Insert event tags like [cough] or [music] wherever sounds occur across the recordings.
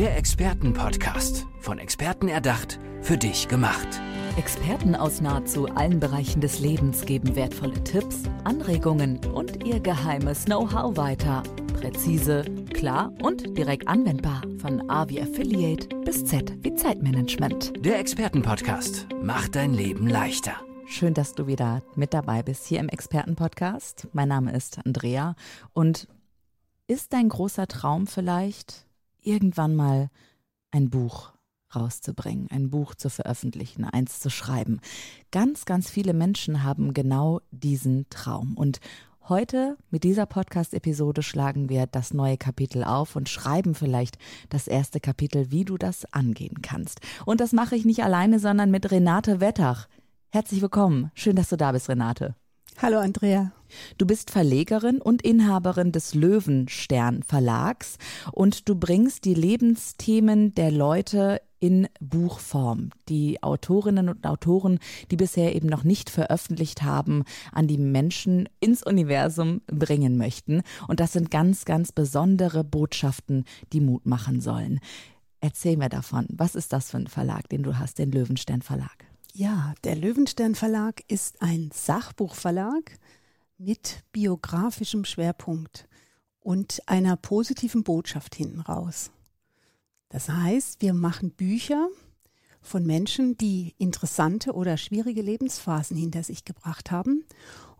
Der Expertenpodcast. Von Experten erdacht, für dich gemacht. Experten aus nahezu allen Bereichen des Lebens geben wertvolle Tipps, Anregungen und ihr geheimes Know-how weiter. Präzise, klar und direkt anwendbar. Von A wie Affiliate bis Z wie Zeitmanagement. Der Expertenpodcast macht dein Leben leichter. Schön, dass du wieder mit dabei bist hier im Expertenpodcast. Mein Name ist Andrea und ist dein großer Traum vielleicht, irgendwann mal ein Buch rauszubringen, ein Buch zu veröffentlichen, eins zu schreiben. Ganz, ganz viele Menschen haben genau diesen Traum. Und heute mit dieser Podcast-Episode schlagen wir das neue Kapitel auf und schreiben vielleicht das erste Kapitel, wie du das angehen kannst. Und das mache ich nicht alleine, sondern mit Renate Wettach. Herzlich willkommen. Schön, dass du da bist, Renate. Hallo Andrea. Du bist Verlegerin und Inhaberin des Löwenstern Verlags und du bringst die Lebensthemen der Leute in Buchform. Die Autorinnen und Autoren, die bisher eben noch nicht veröffentlicht haben, an die Menschen ins Universum bringen möchten. Und das sind ganz, ganz besondere Botschaften, die Mut machen sollen. Erzähl mir davon. Was ist das für ein Verlag, den du hast, den Löwenstern Verlag? Ja, der Löwenstern Verlag ist ein Sachbuchverlag mit biografischem Schwerpunkt und einer positiven Botschaft hinten raus. Das heißt, wir machen Bücher von Menschen, die interessante oder schwierige Lebensphasen hinter sich gebracht haben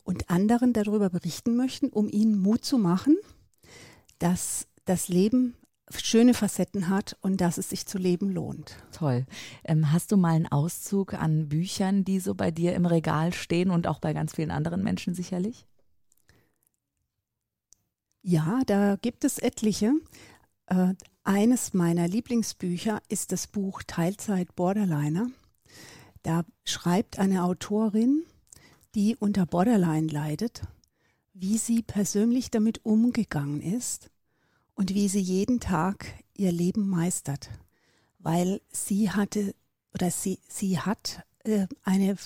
und anderen darüber berichten möchten, um ihnen Mut zu machen, dass das Leben schöne Facetten hat und dass es sich zu leben lohnt. Toll. Ähm, hast du mal einen Auszug an Büchern, die so bei dir im Regal stehen und auch bei ganz vielen anderen Menschen sicherlich? Ja, da gibt es etliche. Äh, eines meiner Lieblingsbücher ist das Buch Teilzeit Borderliner. Da schreibt eine Autorin, die unter Borderline leidet, wie sie persönlich damit umgegangen ist und wie sie jeden Tag ihr Leben meistert, weil sie hatte oder sie, sie hat äh, eine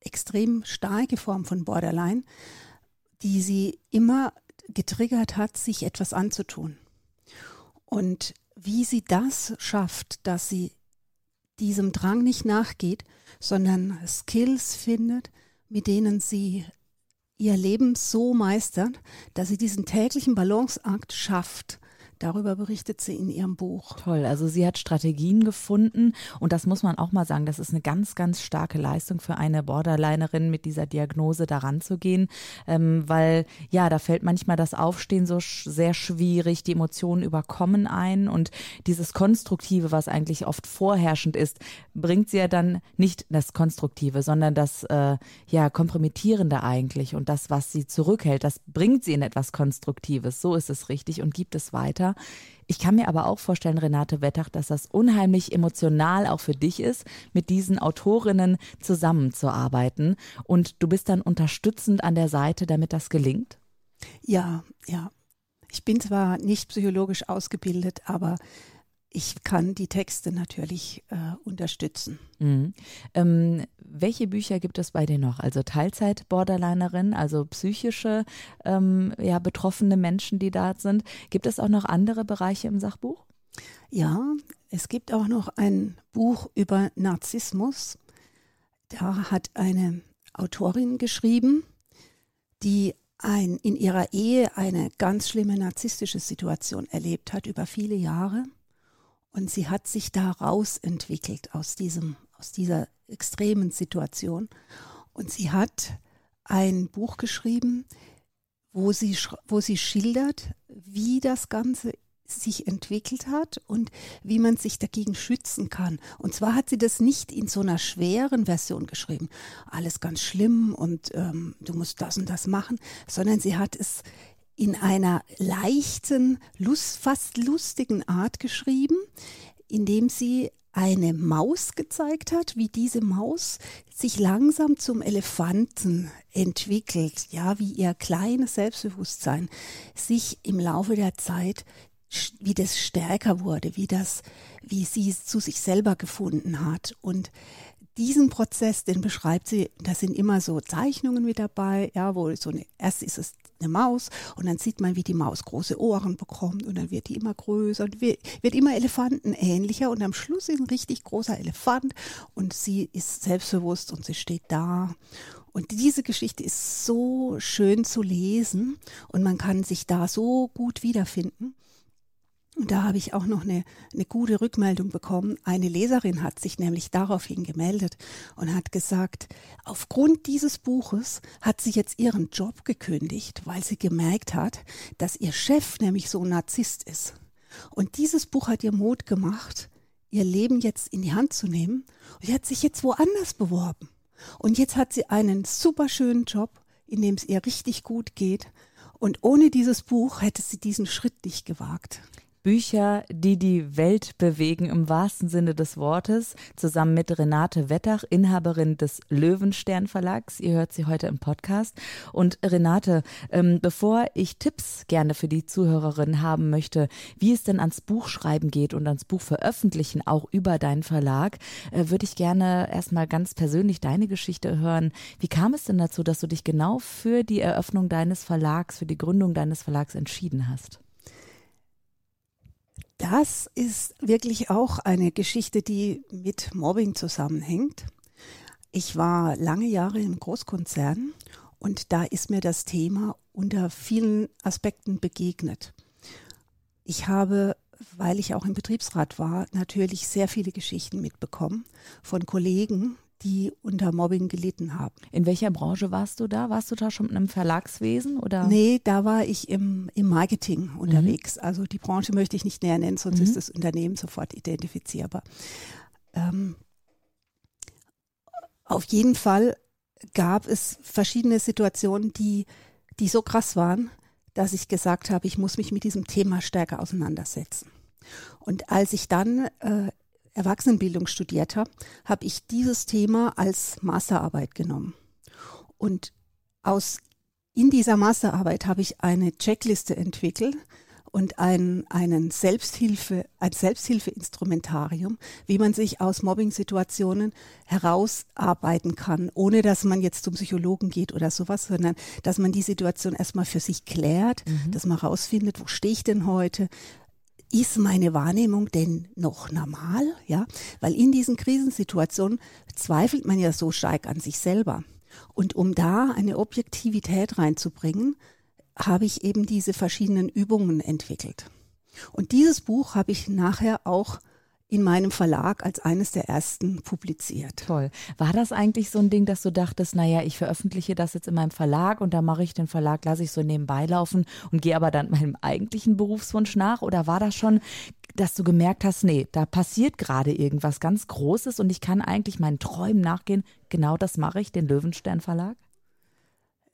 extrem starke Form von Borderline, die sie immer getriggert hat, sich etwas anzutun. Und wie sie das schafft, dass sie diesem Drang nicht nachgeht, sondern Skills findet, mit denen sie ihr Leben so meistert, dass sie diesen täglichen Balanceakt schafft Darüber berichtet sie in ihrem Buch. Toll, also sie hat Strategien gefunden und das muss man auch mal sagen, das ist eine ganz, ganz starke Leistung für eine Borderlinerin mit dieser Diagnose daran zu gehen, ähm, weil ja, da fällt manchmal das Aufstehen so sch sehr schwierig, die Emotionen überkommen ein und dieses Konstruktive, was eigentlich oft vorherrschend ist, bringt sie ja dann nicht das Konstruktive, sondern das äh, ja Kompromittierende eigentlich und das, was sie zurückhält, das bringt sie in etwas Konstruktives. So ist es richtig und gibt es weiter. Ich kann mir aber auch vorstellen, Renate Wettach, dass das unheimlich emotional auch für dich ist, mit diesen Autorinnen zusammenzuarbeiten. Und du bist dann unterstützend an der Seite, damit das gelingt? Ja, ja. Ich bin zwar nicht psychologisch ausgebildet, aber ich kann die Texte natürlich äh, unterstützen. Mhm. Ähm, welche Bücher gibt es bei dir noch? Also Teilzeit-Borderlinerin, also psychische ähm, ja, betroffene Menschen, die da sind. Gibt es auch noch andere Bereiche im Sachbuch? Ja, es gibt auch noch ein Buch über Narzissmus. Da hat eine Autorin geschrieben, die ein, in ihrer Ehe eine ganz schlimme narzisstische Situation erlebt hat über viele Jahre und sie hat sich da rausentwickelt aus diesem, aus dieser extremen Situation. Und sie hat ein Buch geschrieben, wo sie, wo sie schildert, wie das Ganze sich entwickelt hat und wie man sich dagegen schützen kann. Und zwar hat sie das nicht in so einer schweren Version geschrieben, alles ganz schlimm und ähm, du musst das und das machen, sondern sie hat es in einer leichten, lust, fast lustigen Art geschrieben, indem sie eine Maus gezeigt hat, wie diese Maus sich langsam zum Elefanten entwickelt, ja, wie ihr kleines Selbstbewusstsein sich im Laufe der Zeit wie das stärker wurde, wie das, wie sie es zu sich selber gefunden hat. Und diesen Prozess, den beschreibt sie, da sind immer so Zeichnungen mit dabei, ja, wo so eine, erst ist es eine Maus und dann sieht man, wie die Maus große Ohren bekommt und dann wird die immer größer und wird, wird immer elefantenähnlicher und am Schluss ist ein richtig großer Elefant und sie ist selbstbewusst und sie steht da. Und diese Geschichte ist so schön zu lesen und man kann sich da so gut wiederfinden. Und da habe ich auch noch eine, eine gute Rückmeldung bekommen. Eine Leserin hat sich nämlich daraufhin gemeldet und hat gesagt, aufgrund dieses Buches hat sie jetzt ihren Job gekündigt, weil sie gemerkt hat, dass ihr Chef nämlich so ein Narzisst ist. Und dieses Buch hat ihr Mut gemacht, ihr Leben jetzt in die Hand zu nehmen. Und sie hat sich jetzt woanders beworben. Und jetzt hat sie einen super schönen Job, in dem es ihr richtig gut geht. Und ohne dieses Buch hätte sie diesen Schritt nicht gewagt. Bücher, die die Welt bewegen im wahrsten Sinne des Wortes, zusammen mit Renate Wettach, Inhaberin des Löwenstern Verlags. Ihr hört sie heute im Podcast. Und Renate, ähm, bevor ich Tipps gerne für die Zuhörerin haben möchte, wie es denn ans Buchschreiben geht und ans Buch veröffentlichen, auch über deinen Verlag, äh, würde ich gerne erstmal ganz persönlich deine Geschichte hören. Wie kam es denn dazu, dass du dich genau für die Eröffnung deines Verlags, für die Gründung deines Verlags entschieden hast? Das ist wirklich auch eine Geschichte, die mit Mobbing zusammenhängt. Ich war lange Jahre im Großkonzern und da ist mir das Thema unter vielen Aspekten begegnet. Ich habe, weil ich auch im Betriebsrat war, natürlich sehr viele Geschichten mitbekommen von Kollegen, die unter Mobbing gelitten haben. In welcher Branche warst du da? Warst du da schon im Verlagswesen oder? Nee, da war ich im, im Marketing unterwegs. Mhm. Also die Branche möchte ich nicht näher nennen, sonst mhm. ist das Unternehmen sofort identifizierbar. Ähm, auf jeden Fall gab es verschiedene Situationen, die, die so krass waren, dass ich gesagt habe, ich muss mich mit diesem Thema stärker auseinandersetzen. Und als ich dann äh, Erwachsenenbildung studiert habe, habe ich dieses Thema als Masterarbeit genommen. Und aus in dieser Masterarbeit habe ich eine Checkliste entwickelt und ein, einen Selbsthilfe, ein Selbsthilfeinstrumentarium, wie man sich aus Mobbing-Situationen herausarbeiten kann, ohne dass man jetzt zum Psychologen geht oder sowas, sondern dass man die Situation erstmal für sich klärt, mhm. dass man herausfindet, wo stehe ich denn heute, ist meine Wahrnehmung denn noch normal? Ja, weil in diesen Krisensituationen zweifelt man ja so stark an sich selber. Und um da eine Objektivität reinzubringen, habe ich eben diese verschiedenen Übungen entwickelt. Und dieses Buch habe ich nachher auch in meinem Verlag als eines der ersten publiziert. Toll. War das eigentlich so ein Ding, dass du dachtest, naja, ich veröffentliche das jetzt in meinem Verlag und da mache ich den Verlag, lasse ich so nebenbei laufen und gehe aber dann meinem eigentlichen Berufswunsch nach? Oder war das schon, dass du gemerkt hast, nee, da passiert gerade irgendwas ganz Großes und ich kann eigentlich meinen Träumen nachgehen? Genau das mache ich, den Löwenstern Verlag?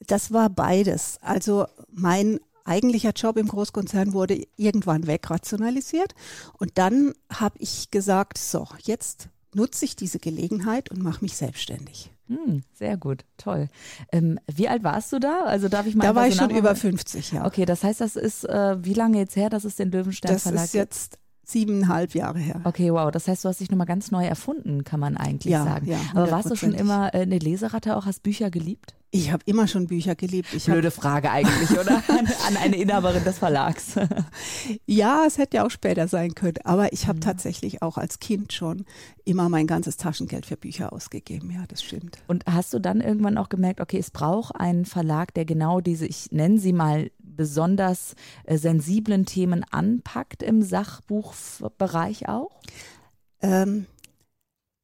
Das war beides. Also mein eigentlicher Job im Großkonzern wurde irgendwann wegrationalisiert. Und dann habe ich gesagt, so, jetzt nutze ich diese Gelegenheit und mache mich selbstständig. Hm, sehr gut, toll. Ähm, wie alt warst du da? Also darf ich mal. Da war ich schon über 50, ja. Okay, das heißt, das ist äh, wie lange jetzt her, dass es den Löwenstein Verlag Das ist jetzt siebeneinhalb Jahre her. Okay, wow. Das heißt, du hast dich nochmal ganz neu erfunden, kann man eigentlich ja, sagen. Ja, Aber warst du schon immer äh, eine Leseratte auch? Hast Bücher geliebt? Ich habe immer schon Bücher geliebt. Ich Blöde Frage eigentlich, oder? [laughs] An, eine Inhaberin des Verlags. [laughs] ja, es hätte ja auch später sein können. Aber ich habe mhm. tatsächlich auch als Kind schon immer mein ganzes Taschengeld für Bücher ausgegeben. Ja, das stimmt. Und hast du dann irgendwann auch gemerkt, okay, es braucht einen Verlag, der genau diese, ich nenne sie mal besonders äh, sensiblen Themen anpackt im Sachbuchbereich auch? Ähm,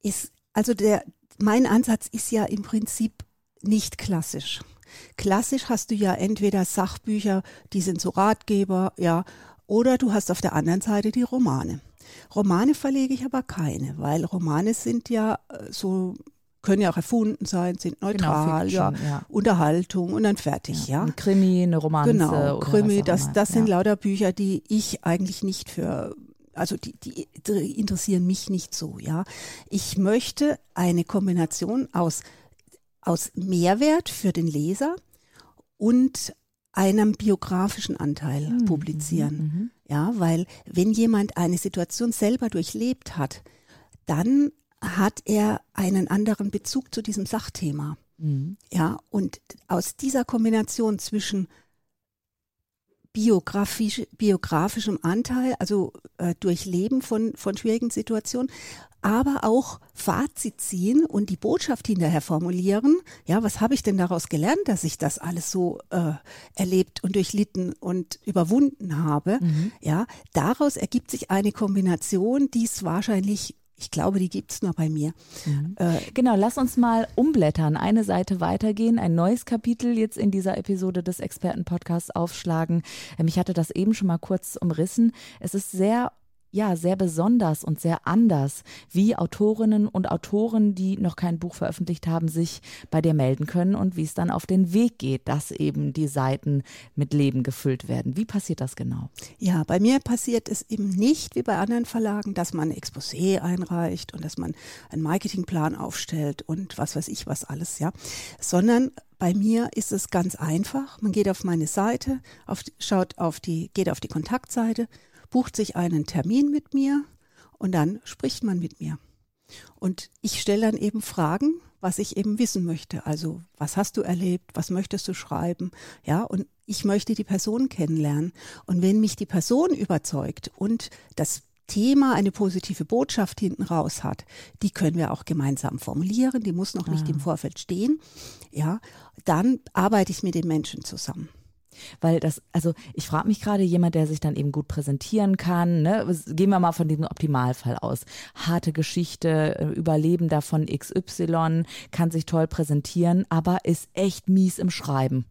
ist, also der, mein Ansatz ist ja im Prinzip nicht klassisch. Klassisch hast du ja entweder Sachbücher, die sind so Ratgeber, ja, oder du hast auf der anderen Seite die Romane. Romane verlege ich aber keine, weil Romane sind ja äh, so können ja auch erfunden sein, sind genau, neutral, genau, Fiction, ja, ja, Unterhaltung und dann fertig, ja. ja. Ein Krimi, eine Romanze. Genau, Krimi, das, das sind lauter Bücher, die ich eigentlich nicht für, also die, die, die interessieren mich nicht so, ja. Ich möchte eine Kombination aus, aus Mehrwert für den Leser und einem biografischen Anteil mhm, publizieren. Mhm. ja, weil wenn jemand eine Situation selber durchlebt hat, dann hat er einen anderen Bezug zu diesem Sachthema. Mhm. Ja, und aus dieser Kombination zwischen biografisch, biografischem Anteil, also äh, durch Leben von, von schwierigen Situationen, aber auch Fazit ziehen und die Botschaft hinterher formulieren. Ja, was habe ich denn daraus gelernt, dass ich das alles so äh, erlebt und durchlitten und überwunden habe? Mhm. Ja, daraus ergibt sich eine Kombination, die es wahrscheinlich ich glaube, die gibt es nur bei mir. Mhm. Äh, genau, lass uns mal umblättern, eine Seite weitergehen, ein neues Kapitel jetzt in dieser Episode des Expertenpodcasts aufschlagen. Ähm, ich hatte das eben schon mal kurz umrissen. Es ist sehr ja sehr besonders und sehr anders, wie Autorinnen und Autoren, die noch kein Buch veröffentlicht haben, sich bei dir melden können und wie es dann auf den Weg geht, dass eben die Seiten mit Leben gefüllt werden. Wie passiert das genau? Ja, bei mir passiert es eben nicht wie bei anderen Verlagen, dass man ein Exposé einreicht und dass man einen Marketingplan aufstellt und was weiß ich was alles, ja, sondern bei mir ist es ganz einfach. Man geht auf meine Seite, auf, schaut auf die, geht auf die Kontaktseite, bucht sich einen Termin mit mir und dann spricht man mit mir. Und ich stelle dann eben Fragen, was ich eben wissen möchte. Also, was hast du erlebt? Was möchtest du schreiben? Ja, und ich möchte die Person kennenlernen. Und wenn mich die Person überzeugt und das Thema eine positive Botschaft hinten raus hat, die können wir auch gemeinsam formulieren. Die muss noch nicht im ah. Vorfeld stehen. Ja, dann arbeite ich mit den Menschen zusammen. Weil das, also ich frage mich gerade, jemand, der sich dann eben gut präsentieren kann, ne? gehen wir mal von diesem Optimalfall aus. Harte Geschichte, äh, Überleben davon XY, kann sich toll präsentieren, aber ist echt mies im Schreiben.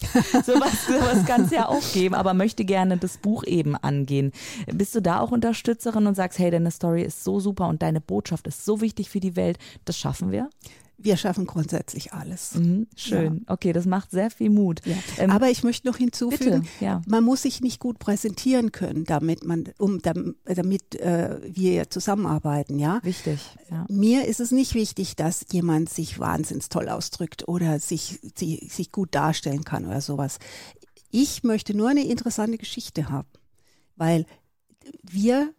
[laughs] sowas, sowas kann es ja auch geben, aber möchte gerne das Buch eben angehen. Bist du da auch Unterstützerin und sagst, hey, deine Story ist so super und deine Botschaft ist so wichtig für die Welt, das schaffen wir? Wir schaffen grundsätzlich alles. Mhm, schön. Ja. Okay, das macht sehr viel Mut. Ja. Ähm, Aber ich möchte noch hinzufügen, bitte, ja. man muss sich nicht gut präsentieren können, damit man, um damit äh, wir zusammenarbeiten, ja. Wichtig. Mir ist es nicht wichtig, dass jemand sich wahnsinnig toll ausdrückt oder sich, sich, sich gut darstellen kann oder sowas. Ich möchte nur eine interessante Geschichte haben, weil wir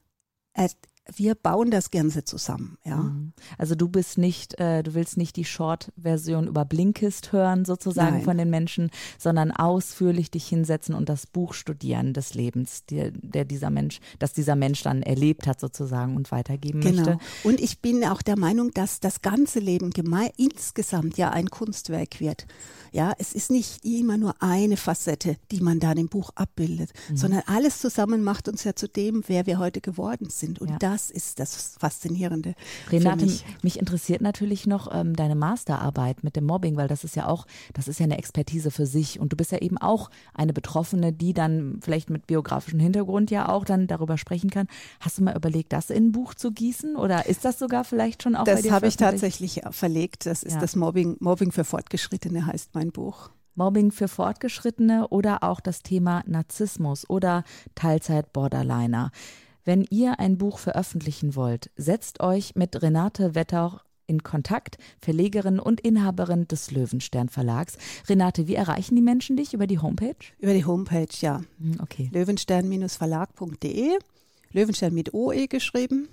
wir bauen das Ganze zusammen, ja. Mhm. Also du bist nicht, äh, du willst nicht die Short-Version über Blinkist hören sozusagen Nein. von den Menschen, sondern ausführlich dich hinsetzen und das Buch studieren des Lebens, der, der dieser Mensch, das dieser Mensch dann erlebt hat sozusagen und weitergeben genau. möchte. Und ich bin auch der Meinung, dass das ganze Leben insgesamt ja ein Kunstwerk wird. Ja, es ist nicht immer nur eine Facette, die man da im Buch abbildet, mhm. sondern alles zusammen macht uns ja zu dem, wer wir heute geworden sind. Und ja. das ist das Faszinierende. Renate, mich. mich. interessiert natürlich noch ähm, deine Masterarbeit mit dem Mobbing, weil das ist ja auch, das ist ja eine Expertise für sich. Und du bist ja eben auch eine Betroffene, die dann vielleicht mit biografischem Hintergrund ja auch dann darüber sprechen kann. Hast du mal überlegt, das in ein Buch zu gießen? Oder ist das sogar vielleicht schon auch das bei dir? Das habe ich tatsächlich verlegt. Das ist ja. das Mobbing, Mobbing für Fortgeschrittene heißt mein Buch. Mobbing für Fortgeschrittene oder auch das Thema Narzissmus oder Teilzeit-Borderliner. Wenn ihr ein Buch veröffentlichen wollt, setzt euch mit Renate Wettauch in Kontakt, Verlegerin und Inhaberin des Löwenstern Verlags. Renate, wie erreichen die Menschen dich über die Homepage? Über die Homepage, ja. Hm, okay. Löwenstern-verlag.de. Löwenstern mit OE geschrieben.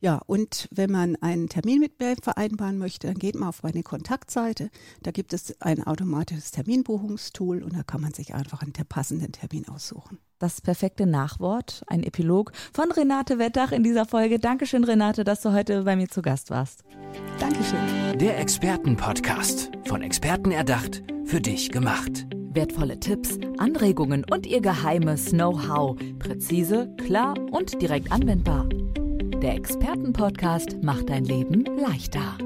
Ja, und wenn man einen Termin mit mir vereinbaren möchte, dann geht man auf meine Kontaktseite. Da gibt es ein automatisches Terminbuchungstool und da kann man sich einfach einen passenden Termin aussuchen. Das perfekte Nachwort, ein Epilog von Renate Wettach in dieser Folge. Dankeschön, Renate, dass du heute bei mir zu Gast warst. Dankeschön. Der Expertenpodcast, von Experten erdacht, für dich gemacht. Wertvolle Tipps, Anregungen und ihr geheimes Know-how. Präzise, klar und direkt anwendbar. Der Expertenpodcast macht dein Leben leichter.